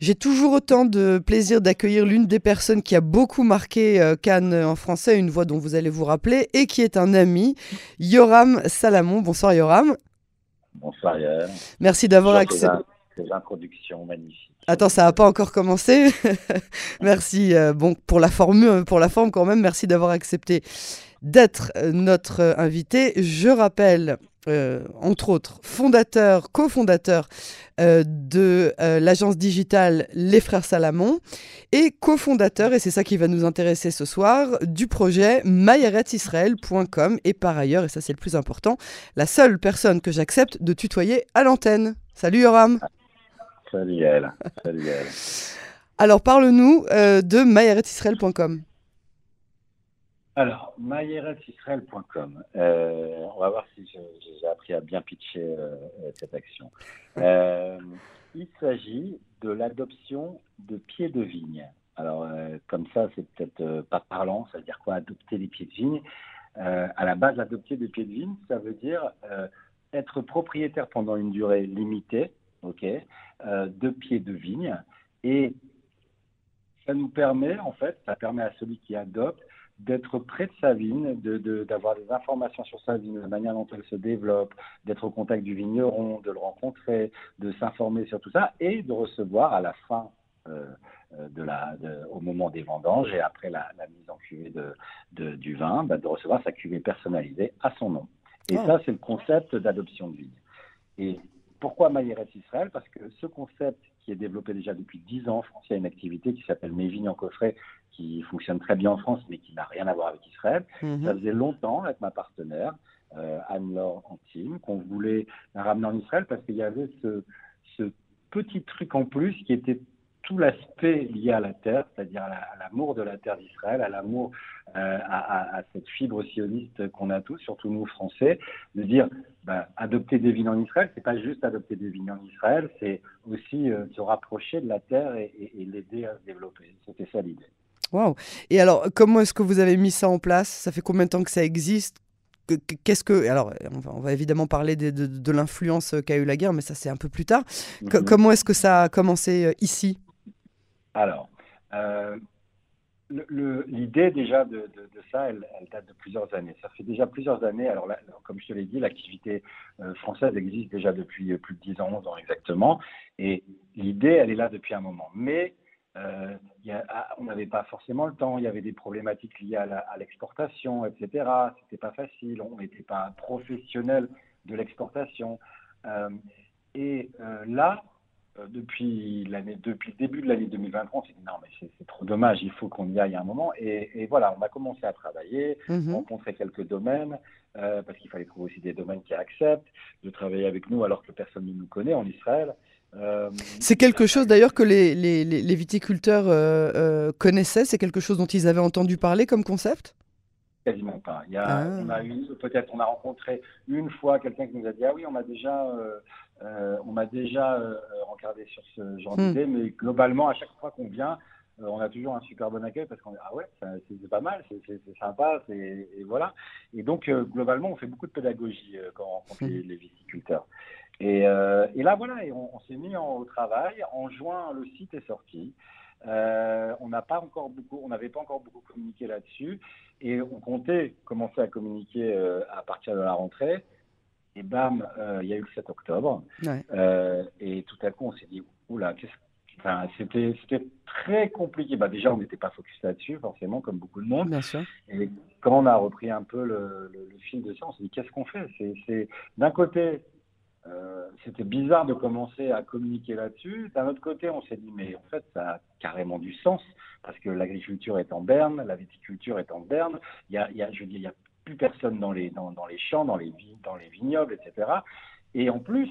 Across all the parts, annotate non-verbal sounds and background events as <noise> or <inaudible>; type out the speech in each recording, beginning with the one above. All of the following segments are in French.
J'ai toujours autant de plaisir d'accueillir l'une des personnes qui a beaucoup marqué euh, Cannes en français, une voix dont vous allez vous rappeler, et qui est un ami, Yoram Salamon. Bonsoir Yoram. Bonsoir Yael. Merci d'avoir accepté. Ces introductions magnifiques. Attends, ça n'a pas encore commencé. <laughs> merci. Euh, bon, pour la, forme, pour la forme quand même, merci d'avoir accepté d'être euh, notre invité. Je rappelle euh, entre autres, fondateur, cofondateur euh, de euh, l'agence digitale Les Frères Salamon et cofondateur, et c'est ça qui va nous intéresser ce soir, du projet mayeretisrael.com et par ailleurs, et ça c'est le plus important, la seule personne que j'accepte de tutoyer à l'antenne. Salut Yoram. Salut Yael. Salut Yael. <laughs> Alors parle-nous de mayeretisrael.com. Alors, mayeretisrael.com. Euh, on va voir si j'ai appris à bien pitcher euh, cette action. <laughs> Euh, il s'agit de l'adoption de pieds de vigne. Alors, comme ça, c'est peut-être pas parlant. Ça veut dire quoi, adopter des pieds de vigne? À la base, adopter des pieds de vigne, ça veut dire être propriétaire pendant une durée limitée, ok, de pieds de vigne. Et ça nous permet, en fait, ça permet à celui qui adopte d'être près de sa vigne, d'avoir de, des informations sur sa vigne, la manière dont elle se développe, d'être au contact du vigneron, de le rencontrer, de s'informer sur tout ça et de recevoir à la fin euh, euh, de la, au moment des vendanges et après la, mise en cuvée de, du vin, bah, de recevoir sa cuvée personnalisée à son nom. Et ah. ça, c'est le concept d'adoption de vigne. Et pourquoi Mailleret Israël? Parce que ce concept qui est développé déjà depuis 10 ans en France, il y a une activité qui s'appelle Mes vignes en coffret, qui fonctionne très bien en France, mais qui n'a rien à voir avec Israël. Mhm. Ça faisait longtemps avec ma partenaire, euh, Anne-Laure Antime, qu'on voulait la ramener en Israël parce qu'il y avait ce, ce petit truc en plus qui était tout l'aspect lié à la terre, c'est-à-dire à l'amour de la terre d'Israël, à l'amour, euh, à, cette fibre sioniste qu'on a tous, surtout nous Français, de dire bah, adopter des vignes en Israël, c'est pas juste adopter des vignes en Israël, c'est aussi euh, se rapprocher de la terre et, l'aider à se développer. C'était ça l'idée. Wow. Et alors, comment est-ce que vous avez mis ça en place? Ça fait combien de temps que ça existe? Qu'est-ce que alors on va, évidemment parler de, de, l'influence qu'a eu la guerre, mais ça c'est un peu plus tard. Mhm. Comment est-ce que ça a commencé euh, ici? Alors, euh, l'idée déjà de, ça, elle, date de plusieurs années. Ça fait déjà plusieurs années. Alors, comme je te l'ai dit, l'activité euh, française existe déjà depuis euh, plus de 10 ans, 11 ans exactement. Et l'idée, elle est là depuis un moment. Mais ah, on n'avait pas forcément le temps. Il y avait des problématiques liées à l'exportation, etc. C'était pas facile. On n'était pas professionnel de l'exportation. et là, depuis l'année, depuis le début de l'année 2023, on s'est dit non mais c'est, trop dommage, il faut qu'on y aille à un moment. Et, voilà, on a commencé à travailler, mm rencontrer quelques domaines, euh, parce qu'il fallait trouver aussi des domaines qui acceptent de travailler avec nous alors que personne ne nous connaît en Israël. Euh, c'est quelque chose d'ailleurs que les, les, les viticulteurs connaissaient, c'est quelque chose dont ils avaient entendu parler comme concept? Quasiment pas. Il y a, ah. On a peut-être, on a rencontré une fois quelqu'un qui nous a dit ah oui, on m'a déjà, euh, euh, on m'a déjà euh, regardé sur ce genre hmm. d'idée, mais globalement à chaque fois qu'on vient, on a toujours un super bon accueil parce qu'on dit ah ouais, c'est pas mal, c'est sympa, et voilà. Et donc globalement, on fait beaucoup de pédagogie quand on rencontre les, hmm. viticulteurs. Et, et, là voilà, et on, on s'est mis en, au travail. En juin, le site est sorti. Euh, on n'a pas encore beaucoup, on n'avait pas encore beaucoup communiqué là-desdessus, et on comptait commencer à communiquer euh, à partir de la rentrée. Et bam, euh, il y a eu le 7 octobre, et tout à coup on s'est dit oula, enfin, c'était c'était très compliqué. Bah déjà on n'était pas focus là-dessus forcément, comme beaucoup de monde. Et quand on a repris un peu le, le fil de ça, on s'est dit qu'est-ce qu'on fait? C'est d'un côté euh, c'était bizarre de commencer à communiquer là-dessus. D'un autre côté, on s'est dit, mais en fait, ça a carrément du sens, parce que l'agriculture est en berne, la viticulture est en berne, il y a, il y a je dis, il y a plus personne dans les, dans, dans les champs, dans les, dans les vignobles, etc. Et en plus,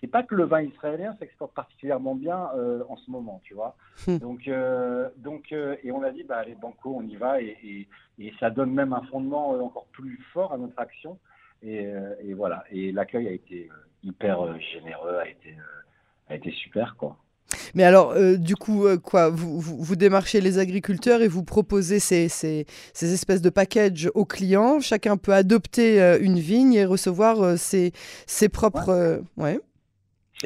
c'est pas que le vin israélien s'exporte particulièrement bien euh, en ce moment, tu vois. Hmm. Donc, euh, donc et on a dit, bah, allez, banco, on y va, et, et, et, ça donne même un fondement encore plus fort à notre action. Euh, et, voilà. Et l'accueil a été euh, hyper euh, généreux, a été, a été super, quoi. Mais alors, du coup, quoi, vous, vous, démarchez les agriculteurs et vous proposez ces, ces, ces, espèces de packages aux clients. Chacun peut adopter une vigne et recevoir ses, ses, propres. Ouais.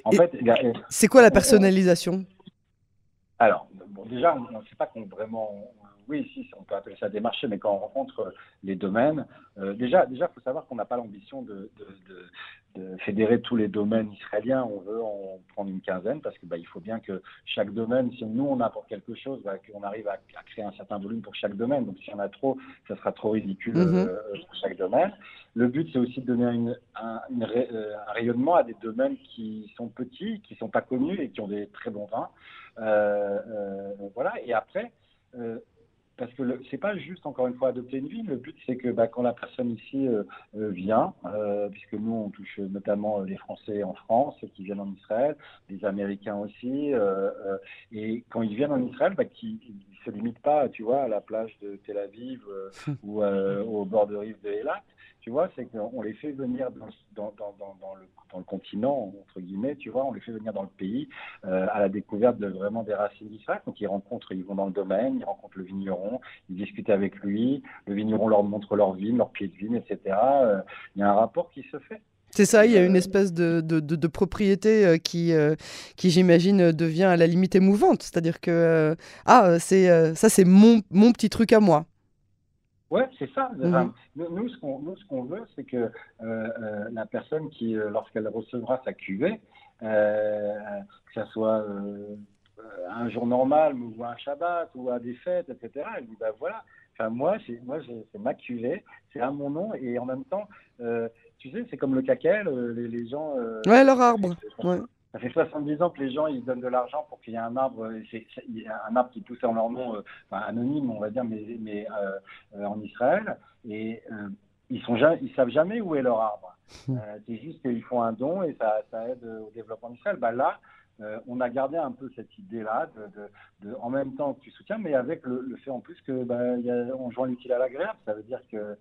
En fait, c'est quoi la personnalisation? Alors, bon, déjà, on ne sait pas qu'on vraiment oui, si, on peut appeler ça des marchés, mais quand on rencontre les domaines, euh, déjà, déjà, faut savoir qu'on n'a pas l'ambition de, fédérer tous les domaines israéliens. On veut en prendre une quinzaine parce que bah, il faut bien que chaque domaine, si nous on apporte quelque chose, bah, qu'on arrive à, créer un certain volume pour chaque domaine. Donc, s'il y en a trop, ça sera trop ridicule mm-hmm. euh, pour chaque domaine. Le but, c'est aussi de donner un, euh, un, rayonnement à des domaines qui sont petits, qui sont pas connus et qui ont des très bons vins. voilà. Et après parce que c'est pas juste encore une fois adopter une ville. Le but c'est que bah, quand la personne ici euh, euh, vient, euh, puisque nous on touche notamment les Français en France qui viennent en Israël, les Américains aussi, et quand ils viennent en Israël, bah, qu'ils ne se limitent pas, tu vois, à la plage de Tel Aviv <laughs> ou au bord de rive de Eilat, tu vois, c'est qu'on les fait venir dans, dans, dans, dans, le, dans, le, continent, entre guillemets, tu vois, on les fait venir dans le pays euh, à la découverte de vraiment des racines d'Israël. Donc ils rencontrent, ils vont dans le domaine, ils rencontrent le vigneron, ils discutent avec lui, le vigneron leur montre leur vigne, leur pied de vigne, etc. Euh, il y a un rapport qui se fait. C'est ça, il y a une euh, espèce de, de, de, propriété qui, qui j'imagine, devient à la limite émouvante. C'est-à-dire que, ah, c'est ça, c'est mon, mon petit truc à moi. Ouais, c'est ça. Mhm. nous, ce qu'on veut, c'est que euh, euh, la personne qui, euh, lorsqu'elle recevra sa cuvée, que ce soit un jour normal ou un Shabbat ou à des fêtes, etc., elle dit bah voilà. Enfin moi, c'est moi, c'est ma cuvée, c'est à mon nom et en même temps, tu sais, c'est comme le caquel, les, les, gens. ouais, leur arbre. Ouais. Ça fait 70 ans que les gens ils donnent de l'argent pour qu'il y ait un arbre, c'est, un arbre qui pousse en leur nom, euh, enfin, anonyme, on va dire, mais, mais euh, en Israël. Et euh, ils sont ils savent jamais où est leur arbre. Hmm. c'est juste qu'ils font un don et ça, ça aide au développement d'Israël. Bah là, on a gardé un peu cette idée-là, de, de, en même temps que tu soutiens, mais avec le, le fait en plus que bah, y a, on joint l'utile à l'agréable. Ça veut dire que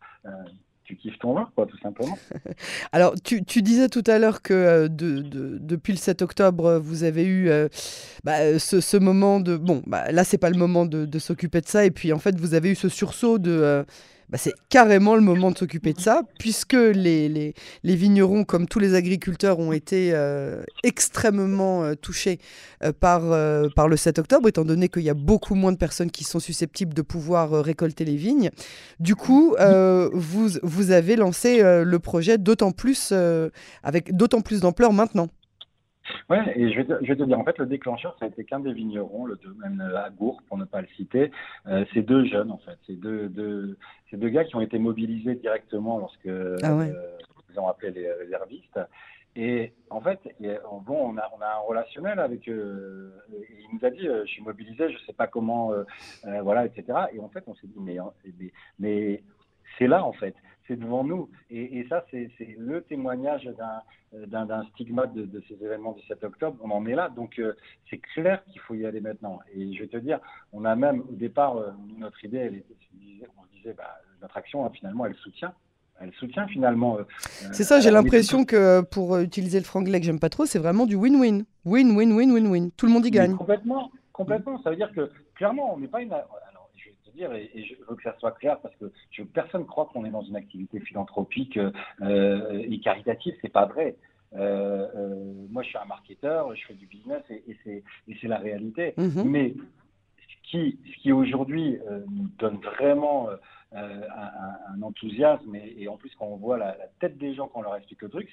tu kiffes ton vin, quoi, tout simplement. <laughs> Alors, tu, disais tout à l'heure que euh, de, de, depuis le 7 octobre, vous avez eu euh, bah, ce, moment de... Bon, bah, là, c'est pas le moment de, s'occuper de ça. Et puis, en fait, vous avez eu ce sursaut de... Euh, bah, c'est carrément le moment de s'occuper de ça, puisque les, vignerons, comme tous les agriculteurs, ont été euh, extrêmement euh, touchés euh, par, par le 7 octobre, étant donné qu'il y a beaucoup moins de personnes qui sont susceptibles de pouvoir récolter les vignes. Du coup, vous, vous avez lancé le projet d'autant plus, avec d'autant plus d'ampleur maintenant. Ouais, et je vais, te, je vais, te, dire, en fait, le déclencheur, ça a été qu'un des vignerons, le domaine Agour, pour ne pas le citer. Euh, c'est deux jeunes, en fait. C'est deux, deux, deux gars qui ont été mobilisés directement lorsque ah ouais. euh, ils ont appelé les réservistes. Et en fait, bon, on a, on a un relationnel avec eux. Il nous a dit, euh, je suis mobilisé, je sais pas comment, euh, voilà, etc. Et en fait, on s'est dit, mais, mais, mais c'est là, en fait c'est devant nous. Et, ça, c'est le témoignage d'un stigmate de, ces événements du 7 octobre. On en est là. Donc, euh, c'est clair qu'il faut y aller maintenant. Et je vais te dire, on a même, au départ, euh, notre idée, elle était, on se disait, bah, notre action, hein, finalement, elle soutient elle soutient finalement. Euh, c'est ça, j'ai l'impression que pour utiliser le franglais que j'aime pas trop, c'est vraiment du win-win. Win-win-win-win-win. Tout le monde y gagne. complètement, complètement. Ça veut dire que clairement, on n'est pas une et, je veux que ça soit clair parce que je, personne ne croit qu'on est dans une activité philanthropique euh, et caritative, c'est pas vrai. Euh, euh, moi, je suis un marketeur, je fais du business et, et c'est la réalité. Mm-hmm. Mais ce qui, ce qui aujourd'hui nous donne vraiment euh, un, enthousiasme et, en plus quand on voit la, tête des gens quand on leur explique le truc,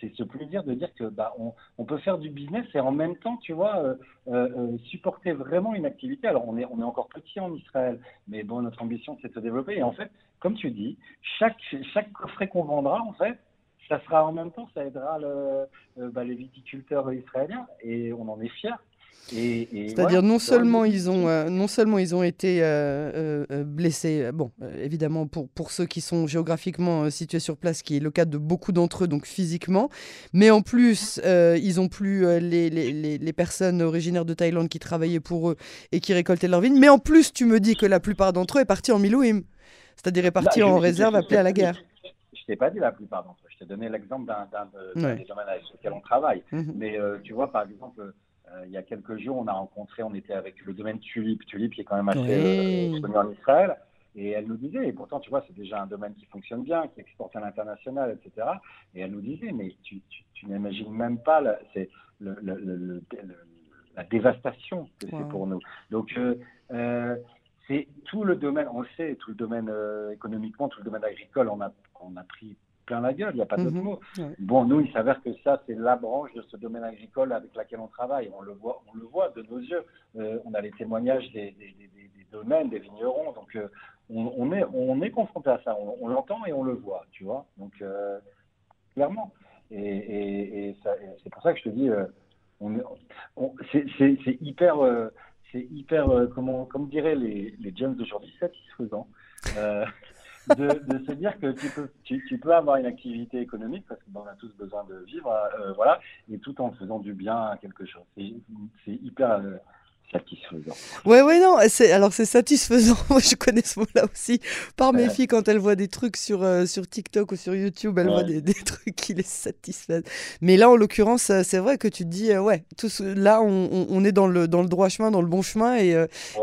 c'est ce plaisir de dire que bah, on, on, peut faire du business et en même temps, tu vois, euh, euh, supporter vraiment une activité. Alors on est, on est encore petit en Israël, mais bon, notre ambition c'est de se développer. Et en fait, comme tu dis, chaque, chaque coffret qu'on vendra, en fait, ça sera en même temps, ça aidera le, bah, les viticulteurs israéliens et on en est fiers. C'est-à-dire non seulement ils ont euh, non seulement ils ont été euh, euh, blessés, bon évidemment pour, pour ceux qui sont géographiquement situés sur place, qui est le cas de beaucoup d'entre eux donc physiquement, mais en plus ils ont plus les, les, les, personnes originaires de Thaïlande qui travaillaient pour eux et qui récoltaient leur vigne, mais en plus tu me dis que la plupart d'entre eux est partis en Milouim, c'est-à-dire est parti en réserve appelé à la guerre. Je t'ai pas dit la plupart d'entre eux, je t'ai donné l'exemple d'un des domaines avec lesquels on travaille, mmh mais tu vois par exemple il y a quelques jours, on a rencontré, on était avec le domaine Tulip, Tulip qui est quand même assez euh, connu en Israël. Et elle nous disait, et pourtant, tu vois, c'est déjà un domaine qui fonctionne bien, qui exporte à l'international, etc. Et elle nous disait, mais tu, tu, n'imagines même pas la, c'est le, le, la dévastation que c'est pour nous. Donc, c'est tout le domaine, on le sait, tout le domaine économiquement, tout le domaine agricole, on a, on a pris plein la gueule, il n'y a pas d'autre mhm. mot. Bon, nous, il s'avère que ça, c'est la branche de ce domaine agricole avec laquelle on travaille. On le voit, on le voit de nos yeux. Euh, on a les témoignages des, des, domaines, des vignerons. Donc, euh, on, est, on est confronté à ça. On, l'entend et on le voit, tu vois. Donc, euh, clairement. Et, c'est pour ça que je te dis, c'est hyper, c'est hyper, comment, comme diraient les, les jeunes d'aujourd'hui, satisfaisant <laughs> de, se dire que tu peux, tu, peux avoir une activité économique parce qu'on a tous besoin de vivre, euh, voilà, et tout en faisant du bien à quelque chose. C'est hyper, euh, satisfaisant. Ouais, ouais, non, alors c'est satisfaisant. <laughs> Moi, je connais ce mot-là aussi par mes filles quand elles voient des trucs sur, euh, sur TikTok ou sur YouTube, elles voient des, des, <laughs> trucs qui les satisfont. Mais là, en l'occurrence, euh, c'est vrai que tu te dis, euh, ouais, tout là, on, on, est dans le, dans le droit chemin, dans le bon chemin et,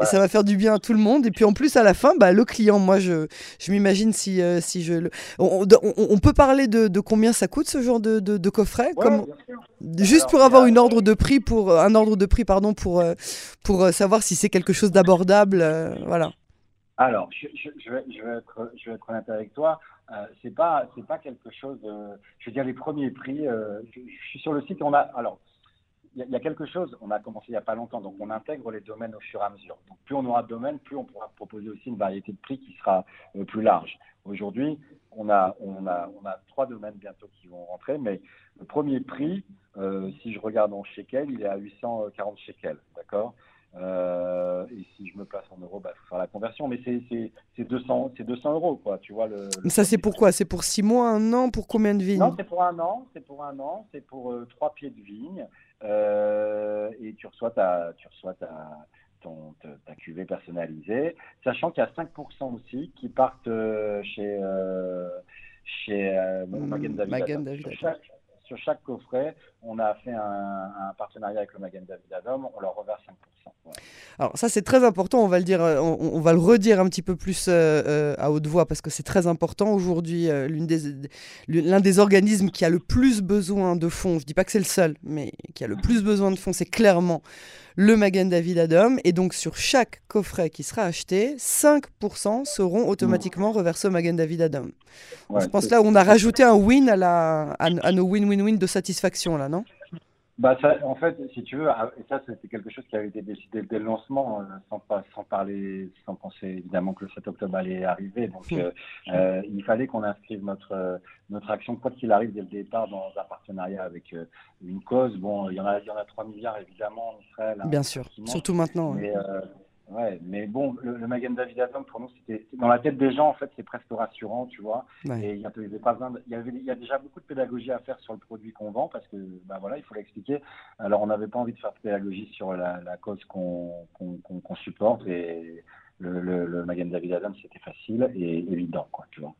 ça va faire du bien à tout le monde. Et puis en plus, à la fin, bah, le client, moi, je, je m'imagine si, si je. On, on, peut parler de, de, combien ça coûte ce genre de, de, coffret? Comme... Juste pour avoir une ordre de prix pour un ordre de prix pardon pour pour euh, savoir si c'est quelque chose d'abordable. Euh, voilà. Alors, je, vais, être, honnête avec toi. Euh, c'est pas, quelque chose. je veux dire, les premiers prix. je, suis sur le site. On a, alors, il y, a quelque chose. On a commencé il y a pas longtemps, donc on intègre les domaines au fur et à mesure. Donc, plus on aura de domaines, plus on pourra proposer aussi une variété de prix qui sera plus large. Aujourd'hui, on a, on a, on a trois domaines bientôt qui vont rentrer, mais le premier prix, si je regarde en shekel, il est à 840 shekels, d'accord? Euh, et si je me place en euros, il bah, faut faire la conversion. Mais c'est 200, 200 euros, quoi. Tu vois, le, Ça, c'est pour quoi? C'est pour 6 mois, un an Pour combien de vignes? Non, c'est pour un an. C'est pour un an. C'est pour euh, trois pieds de vigne. Euh, et tu reçois ta, tu reçois ta, ton, ta cuvée personnalisée. Sachant qu'il y a 5% aussi qui partent chez, chez Magen David chaque coffret, on a fait un, partenariat avec le Magen David Adam, on leur reverse 5%. Alors ça c'est très important, on va le dire, euh, on, va le redire un petit peu plus euh, euh, à haute voix parce que c'est très important aujourd'hui. L'un des, organismes qui a le plus besoin de fonds, je dis pas que c'est le seul, mais qui a le plus besoin de fonds, c'est clairement le Magen David Adam. Et donc sur chaque coffret qui sera acheté, 5% seront automatiquement reversés au Magen David Adam. je pense là on a rajouté un win à, la, à nos win-win-win de satisfaction là, non? Bah en fait, si tu veux, ah, et ça c'était quelque chose qui avait été décidé dès le lancement, euh, sans, sans parler, sans penser évidemment que le 7 octobre allait arriver. Donc, euh, euh, il fallait qu'on inscrive notre notre action, quoi qu'il arrive dès le départ, dans un partenariat avec une cause. Bon, il y en a, il y en a 3 milliards évidemment en Israël. Hein, Bien sûr, surtout maintenant. Mais, Ouais, mais bon, le, le Magen David Adam, pour nous, c'était dans la tête des gens, en fait, c'est presque rassurant, tu vois. Et il y, avait pas besoin y avait, y a déjà beaucoup de pédagogie à faire sur le produit qu'on vend parce que, bah voilà, il faut l'expliquer. Alors, on n'avait pas envie de faire de pédagogie sur la, la cause qu'on qu'on supporte et le, le, David Adam, c'était facile et évident, quoi, tu vois.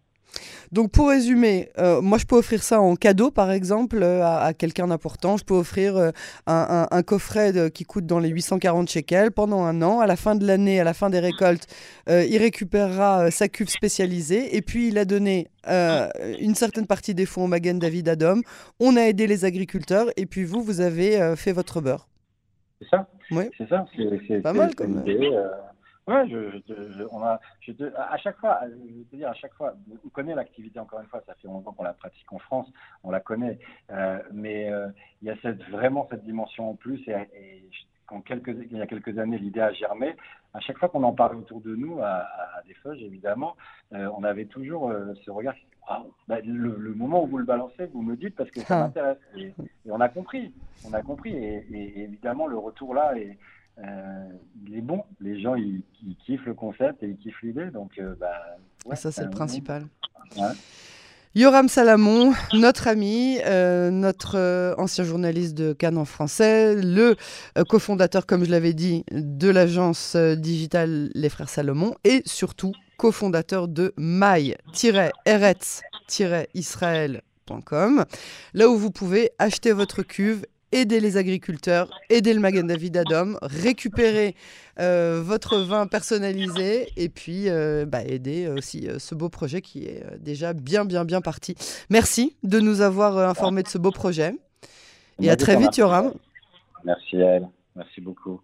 Donc pour résumer, euh, moi je peux offrir ça en cadeau par exemple euh, à, quelqu'un d'important. Je peux offrir euh, un, coffret qui coûte dans les 840 shekels pendant un an. À la fin de l'année, à la fin des récoltes, il récupérera sa cuve spécialisée et puis il a donné une certaine partie des fonds au Magen David Adom. On a aidé les agriculteurs et puis vous, vous avez fait votre beurre. C'est ça? Oui. C'est ça. C'est pas mal comme idée. Ouais, je, on a, à chaque fois, je veux te dire, à chaque fois, on connaît l'activité encore une fois, ça fait longtemps qu'on la pratique en France, on la connaît, euh, mais euh, il y a cette, vraiment cette dimension en plus, et, quand quelques, il y a quelques années, l'idée a germé, à chaque fois qu'on en parle autour de nous, à, des feuilles évidemment, euh, on avait toujours ce regard bah, le, moment où vous le balancez, vous me dites parce que ça ah. m'intéresse. Et, on a compris, on a compris, et, et évidemment, le retour là est euh, il est bon. Les gens, ils, kiffent le concept et ils kiffent l'idée. Donc, euh, bah, ça, c'est le principal. Yoram Salamon, notre ami, euh, notre ancien journaliste de Cannes en français, le cofondateur, comme je l'avais dit, de l'agence digitale Les Frères Salomon et surtout cofondateur de maï-eretz-israël.com, là où vous pouvez acheter votre cuve aider les agriculteurs, aider le Magen David Adom, récupérer euh, votre vin personnalisé et puis euh, bah, aider aussi euh, ce beau projet qui est déjà bien, bien, bien parti. Merci de nous avoir informés de ce beau projet. Et à très vite, Yoram. Merci à elle. Merci beaucoup.